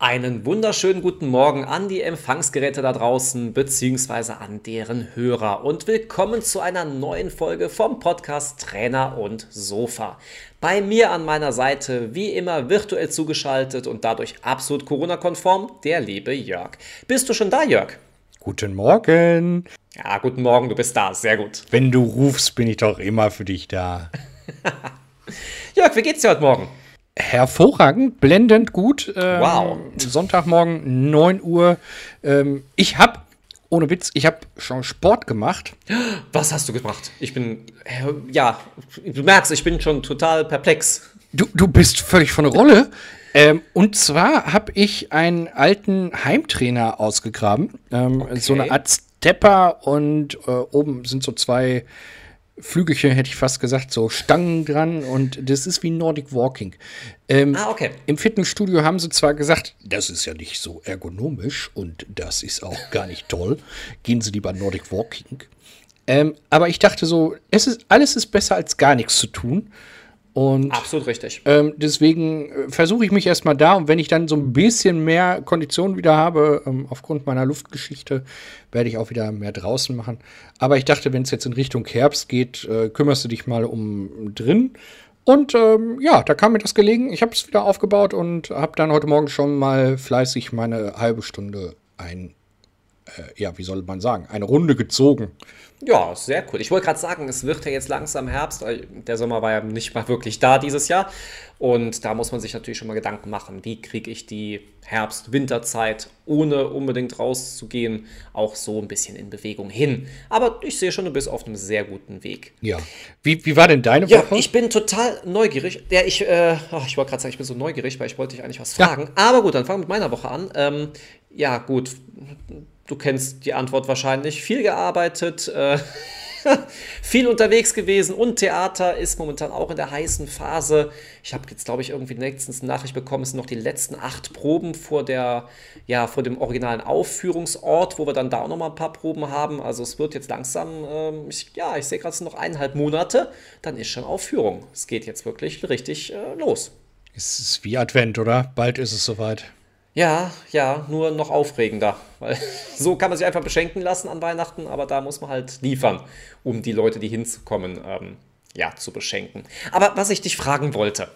Einen wunderschönen guten Morgen an die Empfangsgeräte da draußen beziehungsweise an deren Hörer und willkommen zu einer neuen Folge vom Podcast Trainer und Sofa. Bei mir an meiner Seite wie immer virtuell zugeschaltet und dadurch absolut Corona-konform der liebe Jörg. Bist du schon da, Jörg? Guten Morgen. Ja, guten Morgen, du bist da, sehr gut. Wenn du rufst, bin ich doch immer für dich da. Jörg, wie geht's dir heute Morgen? Hervorragend, blendend gut. Ähm, wow. Sonntagmorgen 9 Uhr. Ähm, ich habe, ohne Witz, ich habe schon Sport gemacht. Was hast du gemacht? Ich bin, ja, du merkst, ich bin schon total perplex. Du, du bist völlig von der Rolle. Ähm, und zwar habe ich einen alten Heimtrainer ausgegraben. Ähm, okay. So eine Art Stepper und äh, oben sind so zwei Flügelchen, hätte ich fast gesagt, so Stangen dran und das ist wie Nordic Walking. Ähm, ah, okay. Im Fitnessstudio haben sie zwar gesagt, das ist ja nicht so ergonomisch und das ist auch gar nicht toll. Gehen Sie lieber Nordic Walking. Ähm, aber ich dachte so, es ist, alles ist besser als gar nichts zu tun. Und, Absolut richtig. Ähm, deswegen äh, versuche ich mich erstmal da und wenn ich dann so ein bisschen mehr Kondition wieder habe, ähm, aufgrund meiner Luftgeschichte, werde ich auch wieder mehr draußen machen. Aber ich dachte, wenn es jetzt in Richtung Herbst geht, äh, kümmerst du dich mal um drin. Und ähm, ja, da kam mir das gelegen. Ich habe es wieder aufgebaut und habe dann heute Morgen schon mal fleißig meine halbe Stunde ein, äh, ja, wie soll man sagen, eine Runde gezogen. Ja, sehr cool. Ich wollte gerade sagen, es wird ja jetzt langsam Herbst. Der Sommer war ja nicht mal wirklich da dieses Jahr. Und da muss man sich natürlich schon mal Gedanken machen, wie kriege ich die Herbst-Winterzeit, ohne unbedingt rauszugehen, auch so ein bisschen in Bewegung hin. Aber ich sehe schon, du bist auf einem sehr guten Weg. Ja. Wie, wie war denn deine ja, Woche? Ich bin total neugierig. Ja, ich, äh, oh, ich wollte gerade sagen, ich bin so neugierig, weil ich wollte dich eigentlich was fragen. Ja. Aber gut, dann fangen wir mit meiner Woche an. Ähm, ja, gut Du kennst die Antwort wahrscheinlich. Viel gearbeitet, äh, viel unterwegs gewesen und Theater ist momentan auch in der heißen Phase. Ich habe jetzt, glaube ich, irgendwie letztens eine Nachricht bekommen, es sind noch die letzten acht Proben vor, der, ja, vor dem originalen Aufführungsort, wo wir dann da auch noch mal ein paar Proben haben. Also es wird jetzt langsam, ähm, ich, ja, ich sehe gerade, es sind noch eineinhalb Monate, dann ist schon Aufführung. Es geht jetzt wirklich richtig äh, los. Es ist wie Advent, oder? Bald ist es soweit. Ja, ja, nur noch aufregender. Weil so kann man sich einfach beschenken lassen an Weihnachten, aber da muss man halt liefern, um die Leute, die hinzukommen, ähm, ja, zu beschenken. Aber was ich dich fragen wollte,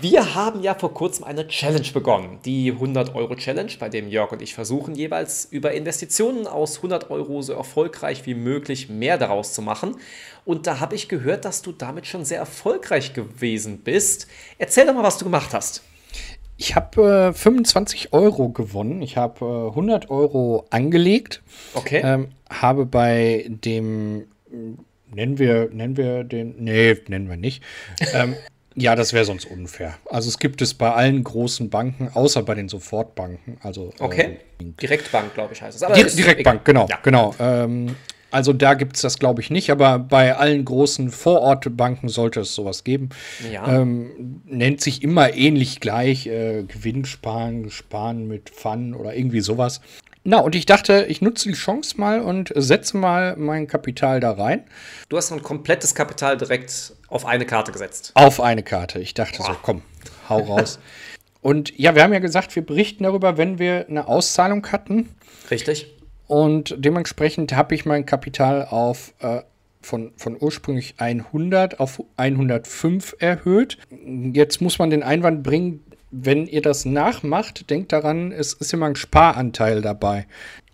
wir haben ja vor kurzem eine Challenge begonnen, die 100-Euro-Challenge, bei dem Jörg und ich versuchen jeweils über Investitionen aus 100 Euro so erfolgreich wie möglich mehr daraus zu machen. Und da habe ich gehört, dass du damit schon sehr erfolgreich gewesen bist. Erzähl doch mal, was du gemacht hast. Ich habe äh, 25 Euro gewonnen. Ich habe äh, 100 Euro angelegt. Okay. Ähm, habe bei dem, nennen wir, nennen wir den, nee, nennen wir nicht. ähm, ja, das wäre sonst unfair. Also es gibt es bei allen großen Banken, außer bei den Sofortbanken. Also, okay. Äh, Direktbank, glaube ich, heißt es. Direktbank, genau, ja. genau. Ähm, also da gibt es das, glaube ich, nicht, aber bei allen großen Vorortbanken sollte es sowas geben. Ja. Ähm, nennt sich immer ähnlich gleich, äh, Gewinnsparen, Sparen mit Fun oder irgendwie sowas. Na, und ich dachte, ich nutze die Chance mal und setze mal mein Kapital da rein. Du hast ein komplettes Kapital direkt auf eine Karte gesetzt. Auf eine Karte. Ich dachte Boah. so, komm, hau raus. und ja, wir haben ja gesagt, wir berichten darüber, wenn wir eine Auszahlung hatten. Richtig. Und dementsprechend habe ich mein Kapital auf äh, von, von ursprünglich 100 auf 105 erhöht. Jetzt muss man den Einwand bringen, wenn ihr das nachmacht, denkt daran, es ist immer ein Sparanteil dabei.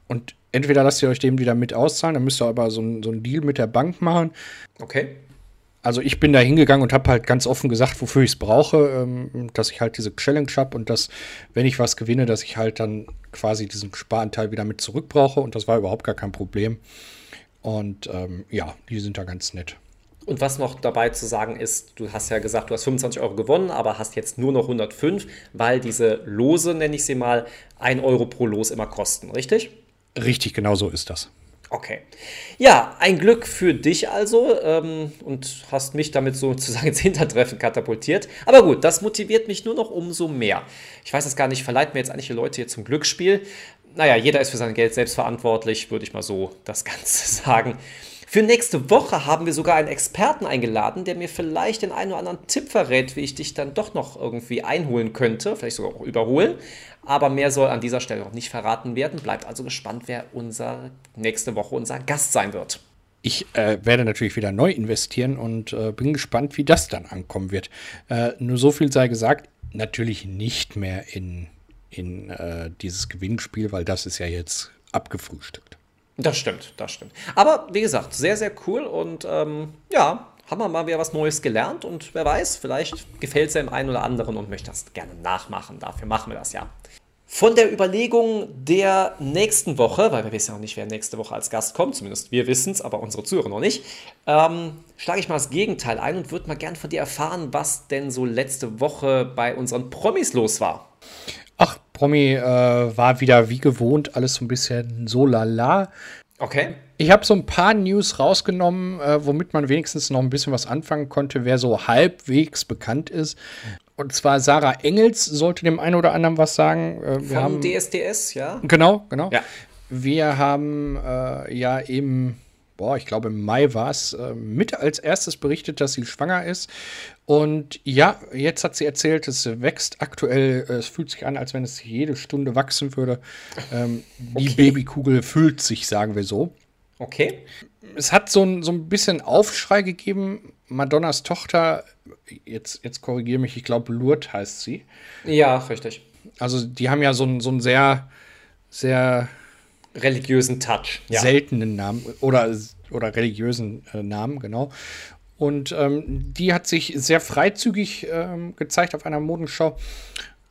Und entweder lasst ihr euch den wieder mit auszahlen, dann müsst ihr aber so, ein, so einen Deal mit der Bank machen. Okay. Also ich bin da hingegangen und habe halt ganz offen gesagt, wofür ich es brauche, ähm, dass ich halt diese Challenge habe und dass, wenn ich was gewinne, dass ich halt dann quasi diesen Sparanteil wieder mit zurück brauche. Und das war überhaupt gar kein Problem. Und ähm, ja, die sind da ganz nett. Und was noch dabei zu sagen ist, du hast ja gesagt, du hast 25 Euro gewonnen, aber hast jetzt nur noch 105, weil diese Lose, nenne ich sie mal, 1 Euro pro Los immer kosten, richtig? Richtig, genau so ist das. Okay. Ja, ein Glück für dich also ähm, und hast mich damit sozusagen ins Hintertreffen katapultiert. Aber gut, das motiviert mich nur noch umso mehr. Ich weiß es gar nicht, verleiht mir jetzt eigentlich die Leute hier zum Glücksspiel. Naja, jeder ist für sein Geld selbst verantwortlich, würde ich mal so das Ganze sagen. Für nächste Woche haben wir sogar einen Experten eingeladen, der mir vielleicht den einen oder anderen Tipp verrät, wie ich dich dann doch noch irgendwie einholen könnte, vielleicht sogar auch überholen. Aber mehr soll an dieser Stelle noch nicht verraten werden. Bleibt also gespannt, wer unser nächste Woche unser Gast sein wird. Ich äh, werde natürlich wieder neu investieren und äh, bin gespannt, wie das dann ankommen wird. Äh, nur so viel sei gesagt, natürlich nicht mehr in, in äh, dieses Gewinnspiel, weil das ist ja jetzt abgefrühstückt. Das stimmt, das stimmt. Aber wie gesagt, sehr, sehr cool und ähm, ja, haben wir mal wieder was Neues gelernt und wer weiß, vielleicht gefällt es ja dem einen oder anderen und möchte das gerne nachmachen. Dafür machen wir das ja. Von der Überlegung der nächsten Woche, weil wir wissen ja noch nicht, wer nächste Woche als Gast kommt, zumindest wir wissen es, aber unsere Zuhörer noch nicht, ähm, schlage ich mal das Gegenteil ein und würde mal gern von dir erfahren, was denn so letzte Woche bei unseren Promis los war. Promi äh, war wieder wie gewohnt alles so ein bisschen so lala. Okay. Ich habe so ein paar News rausgenommen, äh, womit man wenigstens noch ein bisschen was anfangen konnte, wer so halbwegs bekannt ist. Und zwar Sarah Engels sollte dem einen oder anderen was sagen. Äh, wir Von haben, DSDS, ja? Genau, genau. Ja. Wir haben äh, ja eben, boah, ich glaube im Mai war es, äh, mit als erstes berichtet, dass sie schwanger ist. Und ja, jetzt hat sie erzählt, es wächst aktuell, äh, es fühlt sich an, als wenn es jede Stunde wachsen würde. Ähm, okay. Die Babykugel füllt sich, sagen wir so. Okay. Es hat so ein, so ein bisschen Aufschrei gegeben. Madonnas Tochter, jetzt, jetzt korrigiere mich, ich glaube, Lourdes heißt sie. Ja, richtig. Also, die haben ja so einen, so einen sehr, sehr religiösen Touch. Ja. Seltenen Namen oder, oder religiösen äh, Namen, genau. Und ähm, die hat sich sehr freizügig ähm, gezeigt auf einer Modenschau.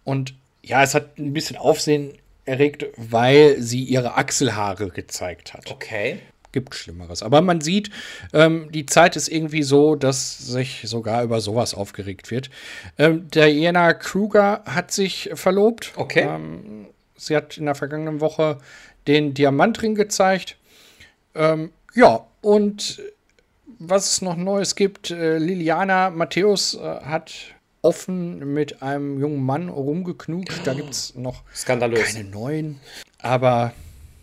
Und ja, es hat ein bisschen Aufsehen erregt, weil sie ihre Achselhaare gezeigt hat. Okay. Gibt Schlimmeres. Aber man sieht, ähm, die Zeit ist irgendwie so, dass sich sogar über sowas aufgeregt wird. Ähm, Diana Kruger hat sich verlobt. Okay. Ähm, sie hat in der vergangenen Woche den Diamantring gezeigt. Ähm, ja, und was es noch Neues gibt, äh, Liliana Matthäus äh, hat offen mit einem jungen Mann rumgeknutscht. Da gibt es noch Skandalös. keine neuen. Aber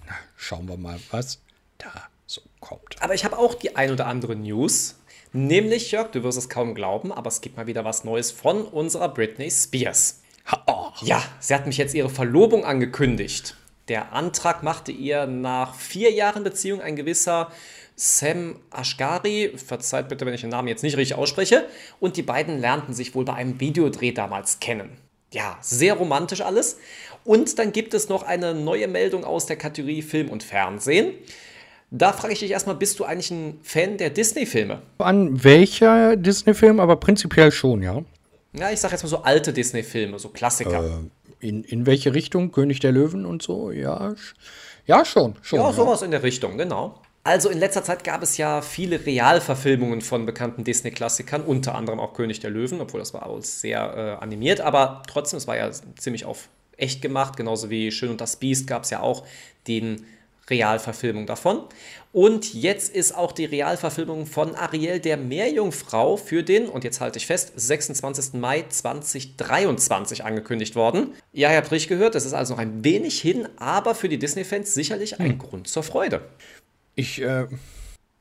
na, schauen wir mal, was da so kommt. Aber ich habe auch die ein oder andere News. Nämlich, Jörg, du wirst es kaum glauben, aber es gibt mal wieder was Neues von unserer Britney Spears. Oh. Ja, sie hat mich jetzt ihre Verlobung angekündigt. Der Antrag machte ihr nach vier Jahren Beziehung ein gewisser Sam Ashgari, verzeiht bitte, wenn ich den Namen jetzt nicht richtig ausspreche, und die beiden lernten sich wohl bei einem Videodreh damals kennen. Ja, sehr romantisch alles. Und dann gibt es noch eine neue Meldung aus der Kategorie Film und Fernsehen. Da frage ich dich erstmal, bist du eigentlich ein Fan der Disney-Filme? An welcher Disney-Film? Aber prinzipiell schon, ja. Ja, ich sage jetzt mal so alte Disney-Filme, so Klassiker. Äh, in, in welche Richtung? König der Löwen und so? Ja, ja schon. schon ja, sowas ja. in der Richtung, genau. Also in letzter Zeit gab es ja viele Realverfilmungen von bekannten Disney-Klassikern, unter anderem auch König der Löwen, obwohl das war alles sehr äh, animiert, aber trotzdem, es war ja ziemlich auf echt gemacht, genauso wie Schön und das Biest gab es ja auch den Realverfilmung davon. Und jetzt ist auch die Realverfilmung von Ariel der Meerjungfrau für den, und jetzt halte ich fest, 26. Mai 2023 angekündigt worden. Ja, ihr habt richtig gehört, es ist also noch ein wenig hin, aber für die Disney-Fans sicherlich ein hm. Grund zur Freude. Ich, äh,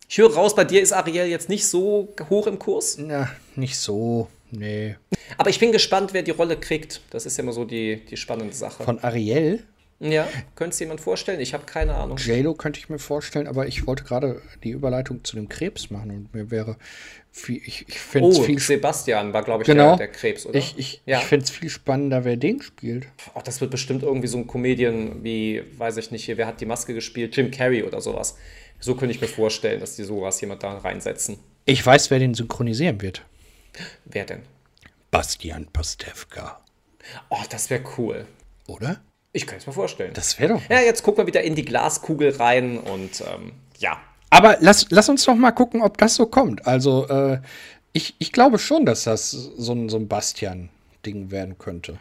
ich höre raus, bei dir ist Ariel jetzt nicht so hoch im Kurs. Na, nicht so, nee. Aber ich bin gespannt, wer die Rolle kriegt. Das ist ja immer so die, die spannende Sache. Von Ariel? Ja, könnte es jemand vorstellen? Ich habe keine Ahnung. JLo könnte ich mir vorstellen, aber ich wollte gerade die Überleitung zu dem Krebs machen und mir wäre viel, ich, ich finde oh, viel Sebastian war, glaube ich, genau. der, der, Krebs, oder? Ich, ich, ja. ich finde es viel spannender, wer den spielt. Ach, das wird bestimmt irgendwie so ein Comedian wie, weiß ich nicht, hier, wer hat die Maske gespielt? Jim Carrey oder sowas. So könnte ich mir vorstellen, dass die sowas jemand da reinsetzen. Ich weiß, wer den synchronisieren wird. Wer denn? Bastian Pastewka. Oh, das wäre cool. Oder? Ich kann es mir vorstellen. Das wäre doch. Ja, jetzt gucken wir wieder in die Glaskugel rein und ähm, ja. Aber lass, lass uns doch mal gucken, ob das so kommt. Also, äh, ich, ich glaube schon, dass das so ein, so ein Bastian-Ding werden könnte.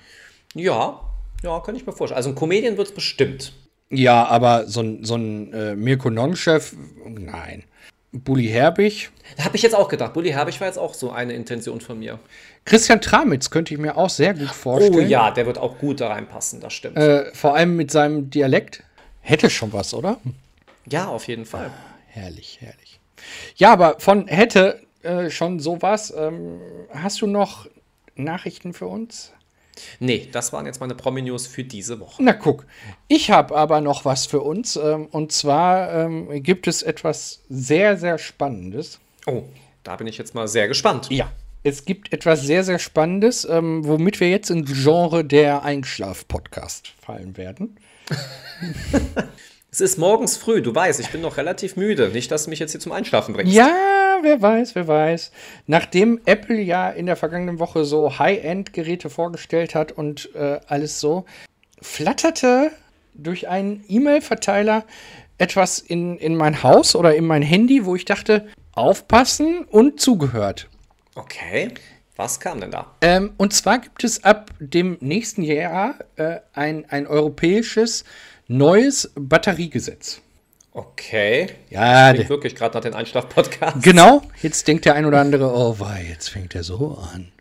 Ja, ja, kann ich mir vorstellen. Also ein Comedian wird es bestimmt. Ja, aber so ein, so ein äh, Mirko Non-Chef, nein. Bully Herbig. Da habe ich jetzt auch gedacht. Bully Herbig war jetzt auch so eine Intention von mir. Christian Tramitz könnte ich mir auch sehr gut vorstellen. Oh ja, der wird auch gut da reinpassen, das stimmt. Äh, vor allem mit seinem Dialekt. Hätte schon was, oder? Ja, auf jeden Fall. Ah, herrlich, herrlich. Ja, aber von hätte äh, schon sowas. Ähm, hast du noch Nachrichten für uns? Nee, das waren jetzt meine Promi-News für diese Woche. Na guck, ich habe aber noch was für uns. Ähm, und zwar ähm, gibt es etwas sehr, sehr Spannendes. Oh, da bin ich jetzt mal sehr gespannt. Ja, es gibt etwas sehr, sehr Spannendes, ähm, womit wir jetzt ins Genre der Einschlaf-Podcast fallen werden. es ist morgens früh, du weißt, ich bin noch relativ müde. Nicht, dass du mich jetzt hier zum Einschlafen bringst. Ja, wer weiß, wer weiß. Nachdem Apple ja in der vergangenen Woche so High-End-Geräte vorgestellt hat und äh, alles so, flatterte durch einen E-Mail-Verteiler etwas in, in mein Haus oder in mein Handy, wo ich dachte, aufpassen und zugehört. Okay. Was kam denn da? Ähm, und zwar gibt es ab dem nächsten Jahr äh, ein, ein europäisches neues Batteriegesetz. Okay. Ja, das wirklich gerade nach den Einschlaf-Podcast. Genau. Jetzt denkt der ein oder andere, oh, wei, jetzt fängt er so an.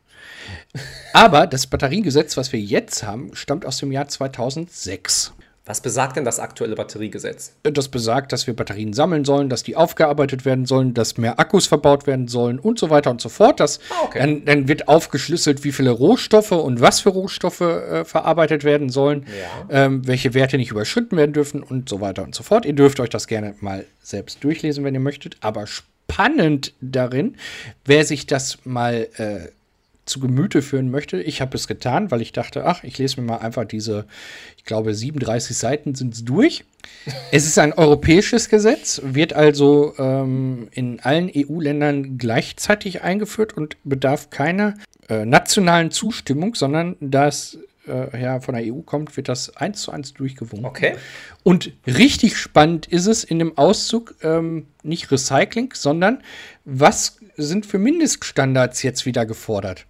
Aber das Batteriegesetz, was wir jetzt haben, stammt aus dem Jahr 2006. Was besagt denn das aktuelle Batteriegesetz? Das besagt, dass wir Batterien sammeln sollen, dass die aufgearbeitet werden sollen, dass mehr Akkus verbaut werden sollen und so weiter und so fort. Das, ah, okay. dann, dann, wird aufgeschlüsselt, wie viele Rohstoffe und was für Rohstoffe äh, verarbeitet werden sollen, ja. ähm, welche Werte nicht überschritten werden dürfen und so weiter und so fort. Ihr dürft euch das gerne mal selbst durchlesen, wenn ihr möchtet. Aber spannend darin, wer sich das mal äh, zu Gemüte führen möchte. Ich habe es getan, weil ich dachte, ach, ich lese mir mal einfach diese, ich glaube, 37 Seiten sind es durch. es ist ein europäisches Gesetz, wird also ähm, in allen EU-Ländern gleichzeitig eingeführt und bedarf keiner äh, nationalen Zustimmung, sondern das äh, ja, von der EU kommt, wird das eins zu eins durchgewunken. Okay. Und richtig spannend ist es in dem Auszug ähm, nicht Recycling, sondern was sind für Mindeststandards jetzt wieder gefordert?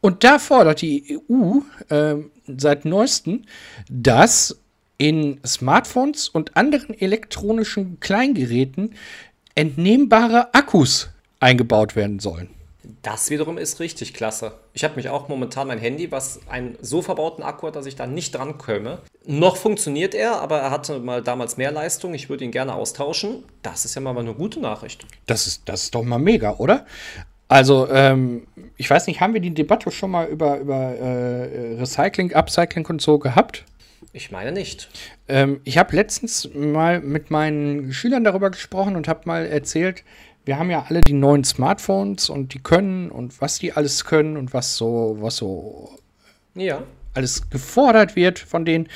Und da fordert die EU äh, seit neuestem, dass in Smartphones und anderen elektronischen Kleingeräten entnehmbare Akkus eingebaut werden sollen. Das wiederum ist richtig klasse. Ich habe mich auch momentan mein Handy, was einen so verbauten Akku hat, dass ich da nicht dran komme. Noch funktioniert er, aber er hatte mal damals mehr Leistung. Ich würde ihn gerne austauschen. Das ist ja mal eine gute Nachricht. Das ist, das ist doch mal mega, oder? Also, ähm, ich weiß nicht, haben wir die Debatte schon mal über, über äh, Recycling, Upcycling und so gehabt? Ich meine nicht. Ähm, ich habe letztens mal mit meinen Schülern darüber gesprochen und habe mal erzählt, wir haben ja alle die neuen Smartphones und die können und was die alles können und was so, was so ja. alles gefordert wird von denen.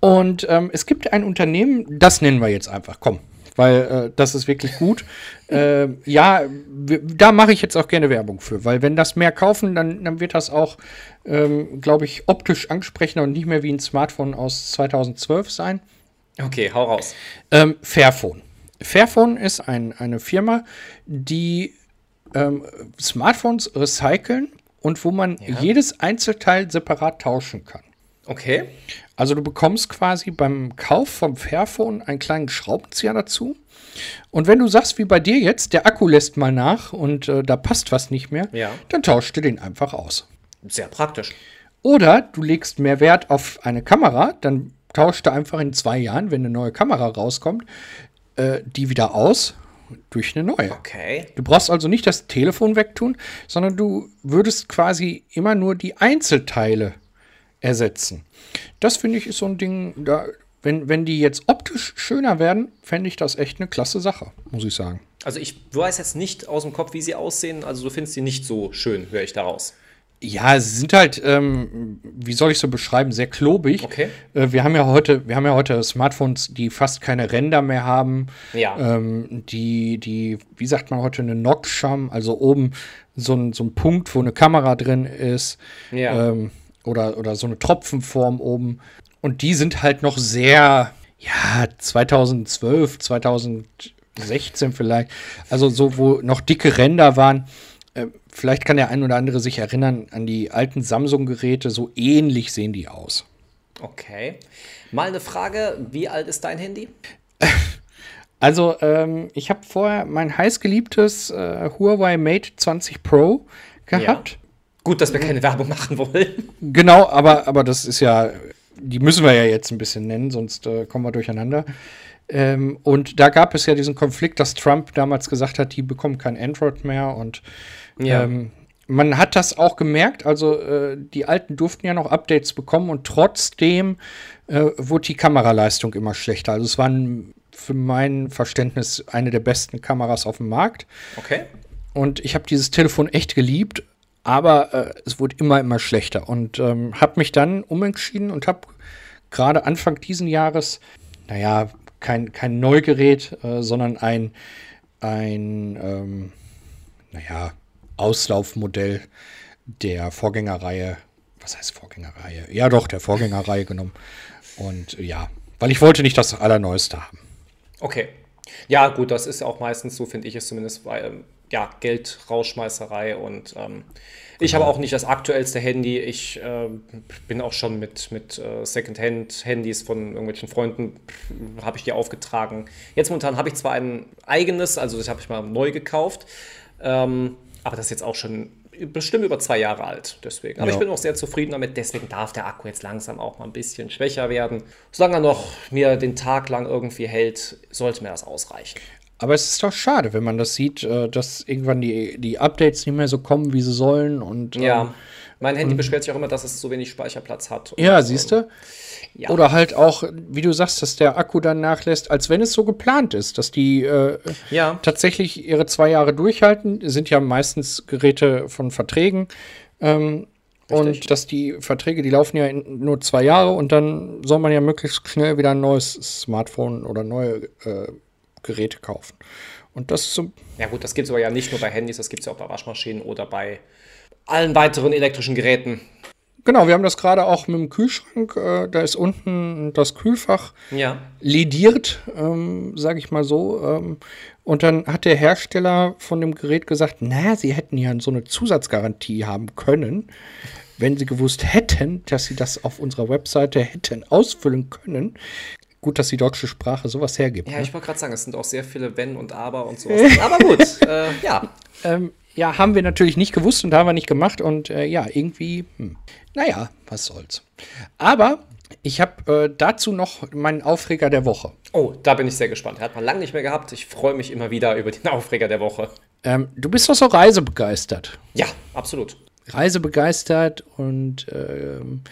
Und ähm, es gibt ein Unternehmen, das nennen wir jetzt einfach, komm, weil äh, das ist wirklich gut. äh, ja, da mache ich jetzt auch gerne Werbung für, weil wenn das mehr kaufen, dann, dann wird das auch, ähm, glaube ich, optisch ansprechender und nicht mehr wie ein Smartphone aus 2012 sein. Okay, hau raus. Ähm, Fairphone. Fairphone ist ein, eine Firma, die ähm, Smartphones recyceln und wo man ja. jedes Einzelteil separat tauschen kann. Okay. Also du bekommst quasi beim Kauf vom Fairphone einen kleinen Schraubenzieher dazu. Und wenn du sagst, wie bei dir jetzt, der Akku lässt mal nach und äh, da passt was nicht mehr, ja. dann tauschst du den einfach aus. Sehr praktisch. Oder du legst mehr Wert auf eine Kamera, dann tauscht du einfach in zwei Jahren, wenn eine neue Kamera rauskommt, äh, die wieder aus durch eine neue. Okay. Du brauchst also nicht das Telefon wegtun, sondern du würdest quasi immer nur die Einzelteile ersetzen. Das finde ich ist so ein Ding, da, wenn, wenn die jetzt optisch schöner werden, fände ich das echt eine klasse Sache, muss ich sagen. Also ich weiß jetzt nicht aus dem Kopf, wie sie aussehen. Also du findest sie nicht so schön, höre ich daraus. Ja, sie sind halt, ähm, wie soll ich so beschreiben, sehr klobig. Okay. Äh, wir haben ja heute, wir haben ja heute Smartphones, die fast keine Ränder mehr haben. Ja. Ähm, die, die, wie sagt man heute, eine Notch haben, also oben so ein, so ein Punkt, wo eine Kamera drin ist. Ja. Ähm, oder, oder so eine Tropfenform oben. Und die sind halt noch sehr, ja, 2012, 2016 vielleicht. Also so, wo noch dicke Ränder waren. Vielleicht kann der ein oder andere sich erinnern an die alten Samsung-Geräte. So ähnlich sehen die aus. Okay. Mal eine Frage: Wie alt ist dein Handy? Also, ähm, ich habe vorher mein heißgeliebtes äh, Huawei Mate 20 Pro gehabt. Ja. Gut, dass wir keine Werbung machen wollen. Genau, aber, aber das ist ja, die müssen wir ja jetzt ein bisschen nennen, sonst äh, kommen wir durcheinander. Ähm, und da gab es ja diesen Konflikt, dass Trump damals gesagt hat, die bekommen kein Android mehr. Und ja. ähm, man hat das auch gemerkt. Also äh, die Alten durften ja noch Updates bekommen und trotzdem äh, wurde die Kameraleistung immer schlechter. Also es waren für mein Verständnis eine der besten Kameras auf dem Markt. Okay. Und ich habe dieses Telefon echt geliebt, aber äh, es wurde immer, immer schlechter. Und ähm, habe mich dann umentschieden und habe gerade Anfang diesen Jahres, naja, kein, kein Neugerät, äh, sondern ein, ein ähm, naja, Auslaufmodell der Vorgängerreihe. Was heißt Vorgängerreihe? Ja, doch, der Vorgängerreihe genommen. Und ja, weil ich wollte nicht das Allerneueste haben. Okay. Ja, gut, das ist auch meistens so, finde ich es zumindest, weil, ähm, ja, Geldrausschmeißerei und ähm, ich habe genau. auch nicht das aktuellste Handy. Ich äh, bin auch schon mit, mit äh, Secondhand-Handys von irgendwelchen Freunden, habe ich die aufgetragen. Jetzt momentan habe ich zwar ein eigenes, also das habe ich mal neu gekauft, ähm, aber das ist jetzt auch schon bestimmt über zwei Jahre alt. Deswegen. Aber ja. ich bin auch sehr zufrieden damit. Deswegen darf der Akku jetzt langsam auch mal ein bisschen schwächer werden. Solange er noch mir den Tag lang irgendwie hält, sollte mir das ausreichen. Aber es ist doch schade, wenn man das sieht, äh, dass irgendwann die, die Updates nicht mehr so kommen, wie sie sollen. Und, ja, ähm, mein Handy beschwert sich auch immer, dass es so wenig Speicherplatz hat. ja, und, siehst du? Ja. Oder halt auch, wie du sagst, dass der Akku dann nachlässt, als wenn es so geplant ist, dass die äh, ja. tatsächlich ihre zwei Jahre durchhalten. Sind ja meistens Geräte von Verträgen. Ähm, und dass die Verträge, die laufen ja nur zwei Jahre und dann soll man ja möglichst schnell wieder ein neues Smartphone oder neue äh, Geräte kaufen. Und das ist so. Ja, gut, das gibt es aber ja nicht nur bei Handys, das gibt es ja auch bei Waschmaschinen oder bei allen weiteren elektrischen Geräten. Genau, wir haben das gerade auch mit dem Kühlschrank. Äh, da ist unten das Kühlfach ja. lediert, ähm, sage ich mal so. Ähm, und dann hat der Hersteller von dem Gerät gesagt, na, sie hätten ja so eine Zusatzgarantie haben können, wenn sie gewusst hätten, dass sie das auf unserer Webseite hätten ausfüllen können gut, dass die deutsche Sprache sowas hergibt. Ja, ne? ich wollte gerade sagen, es sind auch sehr viele Wenn und Aber und sowas. Aber gut, äh, ja. Ähm, ja, haben wir natürlich nicht gewusst und haben wir nicht gemacht. Und äh, ja, irgendwie, hm. naja, was soll's. Aber ich habe äh, dazu noch meinen Aufreger der Woche. Oh, da bin ich sehr gespannt. Hat man lange nicht mehr gehabt. Ich freue mich immer wieder über den Aufreger der Woche. Ähm, du bist doch so reisebegeistert. Ja, absolut. Reisebegeistert und ähm,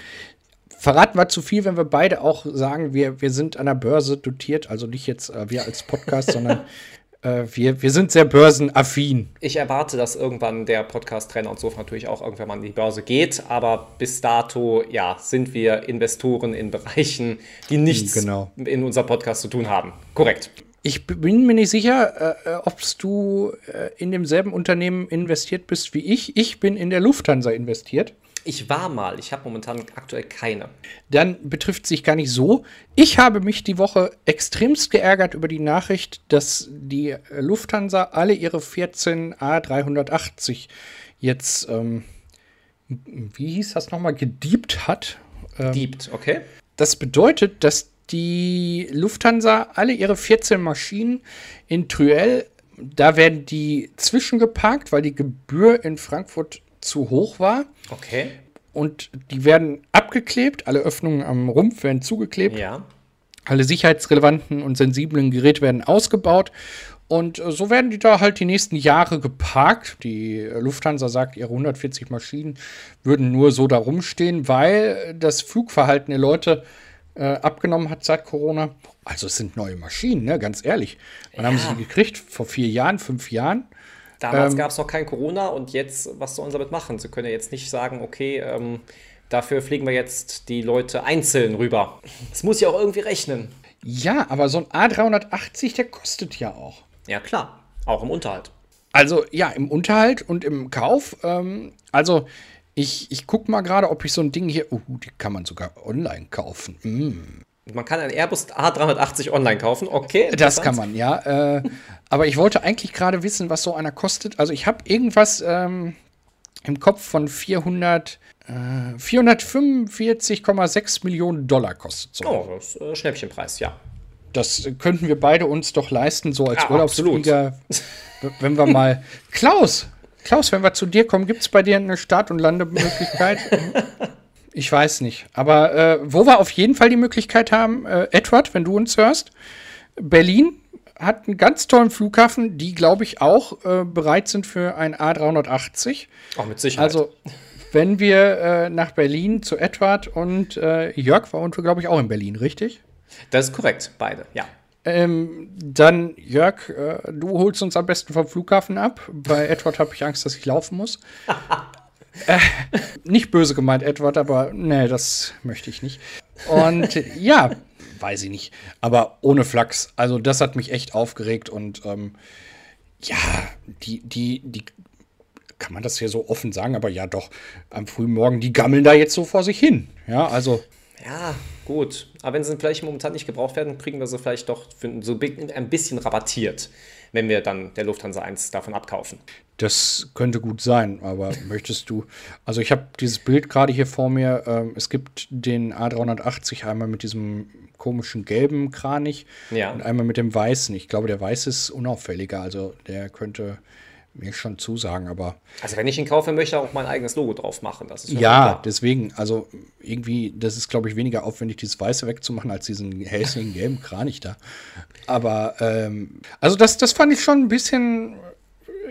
verraten wir zu viel, wenn wir beide auch sagen, wir, wir sind an der Börse dotiert, also nicht jetzt äh, wir als Podcast, sondern äh, wir, wir sind sehr börsenaffin. Ich erwarte, dass irgendwann der Podcast-Trainer und so natürlich auch irgendwann mal an die Börse geht, aber bis dato, ja, sind wir Investoren in Bereichen, die nichts genau. in unserem Podcast zu tun haben. Korrekt. Ich bin mir nicht sicher, äh, äh ob du äh, in demselben Unternehmen investiert bist wie ich. Ich bin in der Lufthansa investiert. Ich war mal, ich habe momentan aktuell keine. Dann betrifft sich gar nicht so. Ich habe mich die Woche extremst geärgert über die Nachricht, dass die Lufthansa alle ihre 14 A380 jetzt, ähm, wie hieß das nochmal, gediebt hat. Ähm, Diebt, okay. Das bedeutet, dass die Lufthansa alle ihre 14 Maschinen in Truel, da werden die zwischengeparkt, weil die Gebühr in Frankfurt zu hoch war. Okay. Und die werden abgeklebt, alle Öffnungen am Rumpf werden zugeklebt. Ja. Alle sicherheitsrelevanten und sensiblen Geräte werden ausgebaut. Und äh, so werden die da halt die nächsten Jahre geparkt. Die Lufthansa sagt, ihre 140 Maschinen würden nur so da rumstehen, weil das Flugverhalten der Leute äh, abgenommen hat seit Corona. Also es sind neue Maschinen, ne? ganz ehrlich. Wann ja. haben sie die gekriegt? Vor vier Jahren, fünf Jahren? Damals ähm, gab es noch kein Corona und jetzt, was sollen sie damit machen? Sie können ja jetzt nicht sagen, okay, ähm, dafür fliegen wir jetzt die Leute einzeln rüber. Das muss ja auch irgendwie rechnen. Ja, aber so ein A380, der kostet ja auch. Ja, klar. Auch im Unterhalt. Also, ja, im Unterhalt und im Kauf. Ähm, also, ich, ich gucke mal gerade, ob ich so ein Ding hier. Oh, die kann man sogar online kaufen. Mm. Man kann ein Airbus A380 online kaufen, okay. Das kann man, ja. Äh, aber ich wollte eigentlich gerade wissen, was so einer kostet. Also ich habe irgendwas ähm, im Kopf von 400, äh, 445,6 Millionen Dollar kostet so. Oh, das ist äh, Schnäppchenpreis, ja. Das könnten wir beide uns doch leisten, so als ja, Urlaubsflieger. wenn wir mal. Klaus, Klaus, wenn wir zu dir kommen, gibt es bei dir eine Start- und Landemöglichkeit? Ich weiß nicht. Aber äh, wo wir auf jeden Fall die Möglichkeit haben, äh, Edward, wenn du uns hörst, Berlin hat einen ganz tollen Flughafen, die, glaube ich, auch äh, bereit sind für ein A380. Auch mit Sicherheit. Also, wenn wir äh, nach Berlin zu Edward und äh, Jörg waren wir, glaube ich, auch in Berlin, richtig? Das ist korrekt, beide, ja. Ähm, dann, Jörg, äh, du holst uns am besten vom Flughafen ab. Bei Edward habe ich Angst, dass ich laufen muss. äh, nicht böse gemeint, Edward, aber nee, das möchte ich nicht. Und ja, weiß ich nicht. Aber ohne Flachs. Also, das hat mich echt aufgeregt und ähm, ja, die, die, die, kann man das hier so offen sagen, aber ja, doch, am frühen Morgen, die gammeln da jetzt so vor sich hin. Ja, also. Ja, gut. Aber wenn sie vielleicht momentan nicht gebraucht werden, kriegen wir sie vielleicht doch so ein bisschen rabattiert, wenn wir dann der Lufthansa 1 davon abkaufen. Das könnte gut sein, aber möchtest du. Also, ich habe dieses Bild gerade hier vor mir. Ähm, es gibt den A380 einmal mit diesem komischen gelben Kranich ja. und einmal mit dem weißen. Ich glaube, der weiße ist unauffälliger, also der könnte mir schon zusagen, aber. Also wenn ich ihn kaufe, möchte ich auch mein eigenes Logo drauf machen. Das ist ja, deswegen, also irgendwie, das ist, glaube ich, weniger aufwendig, dieses Weiße wegzumachen, als diesen hässlichen gelben Kranich da. Aber, ähm, also das, das fand ich schon ein bisschen,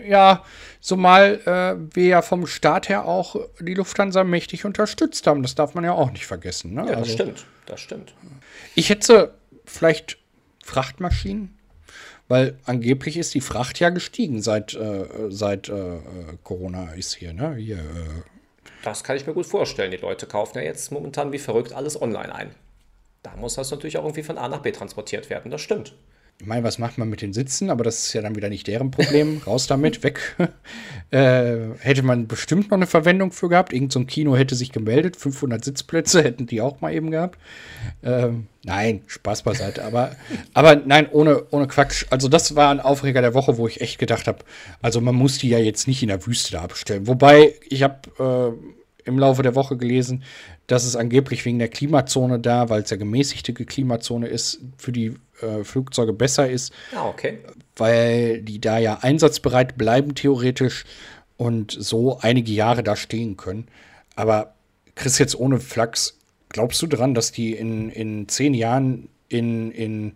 ja, zumal äh, wir ja vom Staat her auch die Lufthansa mächtig unterstützt haben. Das darf man ja auch nicht vergessen. Ne? Ja, das also, stimmt, das stimmt. Ich hätte vielleicht Frachtmaschinen weil angeblich ist die Fracht ja gestiegen seit, äh, seit äh, Corona ist hier, ne? Hier, äh. Das kann ich mir gut vorstellen. Die Leute kaufen ja jetzt momentan wie verrückt alles online ein. Da muss das natürlich auch irgendwie von A nach B transportiert werden. Das stimmt. Ich meine, was macht man mit den Sitzen? Aber das ist ja dann wieder nicht deren Problem. Raus damit, weg. äh, hätte man bestimmt noch eine Verwendung für gehabt. Irgend so ein Kino hätte sich gemeldet. 500 Sitzplätze hätten die auch mal eben gehabt. Ähm, nein, Spaß beiseite. aber, aber nein, ohne, ohne Quatsch. Also, das war ein Aufreger der Woche, wo ich echt gedacht habe, also man muss die ja jetzt nicht in der Wüste da abstellen. Wobei, ich habe äh, im Laufe der Woche gelesen, dass es angeblich wegen der Klimazone da, weil es ja gemäßigte Klimazone ist, für die äh, Flugzeuge besser ist. Ah, okay. Weil die da ja einsatzbereit bleiben, theoretisch, und so einige Jahre da stehen können. Aber Chris, jetzt ohne Flachs, glaubst du dran, dass die in, in zehn Jahren in, in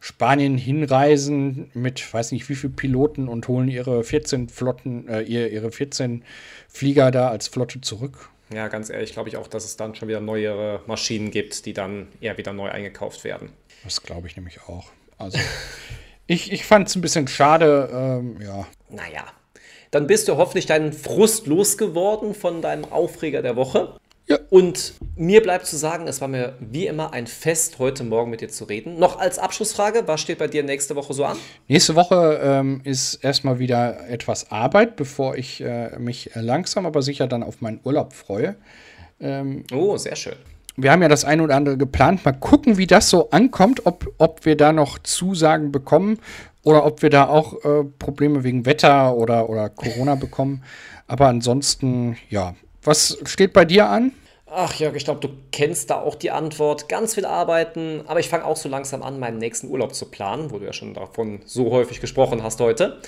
Spanien hinreisen mit weiß nicht wie viel Piloten und holen ihre 14 Flotten, äh, ihre 14 Flieger da als Flotte zurück? Ja, ganz ehrlich, glaube ich auch, dass es dann schon wieder neuere Maschinen gibt, die dann eher wieder neu eingekauft werden. Das glaube ich nämlich auch. Also, ich, ich fand es ein bisschen schade, ähm, ja. Naja, dann bist du hoffentlich deinen Frust losgeworden von deinem Aufreger der Woche. Ja. Und mir bleibt zu sagen, es war mir wie immer ein Fest, heute Morgen mit dir zu reden. Noch als Abschlussfrage, was steht bei dir nächste Woche so an? Nächste Woche ähm, ist erstmal wieder etwas Arbeit, bevor ich äh, mich langsam aber sicher dann auf meinen Urlaub freue. Ähm, oh, sehr schön wir haben ja das eine oder andere geplant. Mal gucken, wie das so ankommt, ob, ob wir da noch Zusagen bekommen oder ob wir da auch äh, Probleme wegen Wetter oder, oder Corona bekommen. Aber ansonsten, ja. Was steht bei dir an? Ach Jörg, ich glaube, du kennst da auch die Antwort. Ganz viel arbeiten, aber ich fange auch so langsam an, meinen nächsten Urlaub zu planen, wo du ja schon davon so häufig gesprochen hast heute.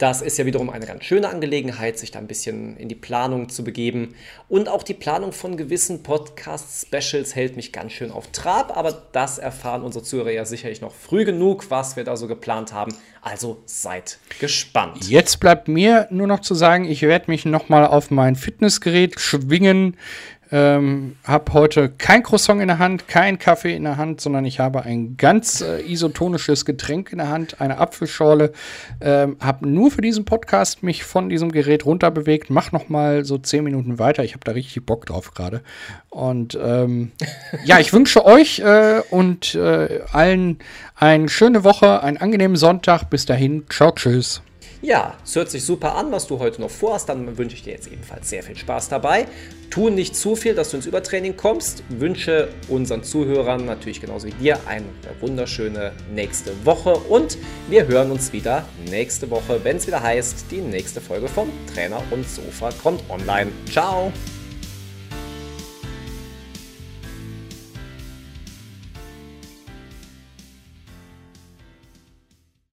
Das ist ja wiederum eine ganz schöne Angelegenheit, sich da ein bisschen in die Planung zu begeben. Und auch die Planung von gewissen Podcast-Specials hält mich ganz schön auf Trab, aber das erfahren unsere Zuhörer ja sicherlich noch früh genug, was wir da so geplant haben. Also seid gespannt. Jetzt bleibt mir nur noch zu sagen, ich werde mich nochmal auf mein Fitnessgerät schwingen. Ähm, habe heute kein Croissant in der Hand, kein Kaffee in der Hand, sondern ich habe ein ganz äh, isotonisches Getränk in der Hand, eine Apfelschorle. Ähm, habe nur für diesen Podcast mich von diesem Gerät runterbewegt. Mach noch mal so zehn Minuten weiter. Ich habe da richtig Bock drauf gerade. Und ähm, ja, ich wünsche euch äh, und äh, allen eine schöne Woche, einen angenehmen Sonntag. Bis dahin, ciao, tschüss. Ja, es hört sich super an, was du heute noch vorhast. Dann wünsche ich dir jetzt ebenfalls sehr viel Spaß dabei. Tu nicht zu viel, dass du ins Übertraining kommst. Wünsche unseren Zuhörern natürlich genauso wie dir eine wunderschöne nächste Woche. Und wir hören uns wieder nächste Woche, wenn es wieder heißt, die nächste Folge vom Trainer und Sofa kommt online. Ciao!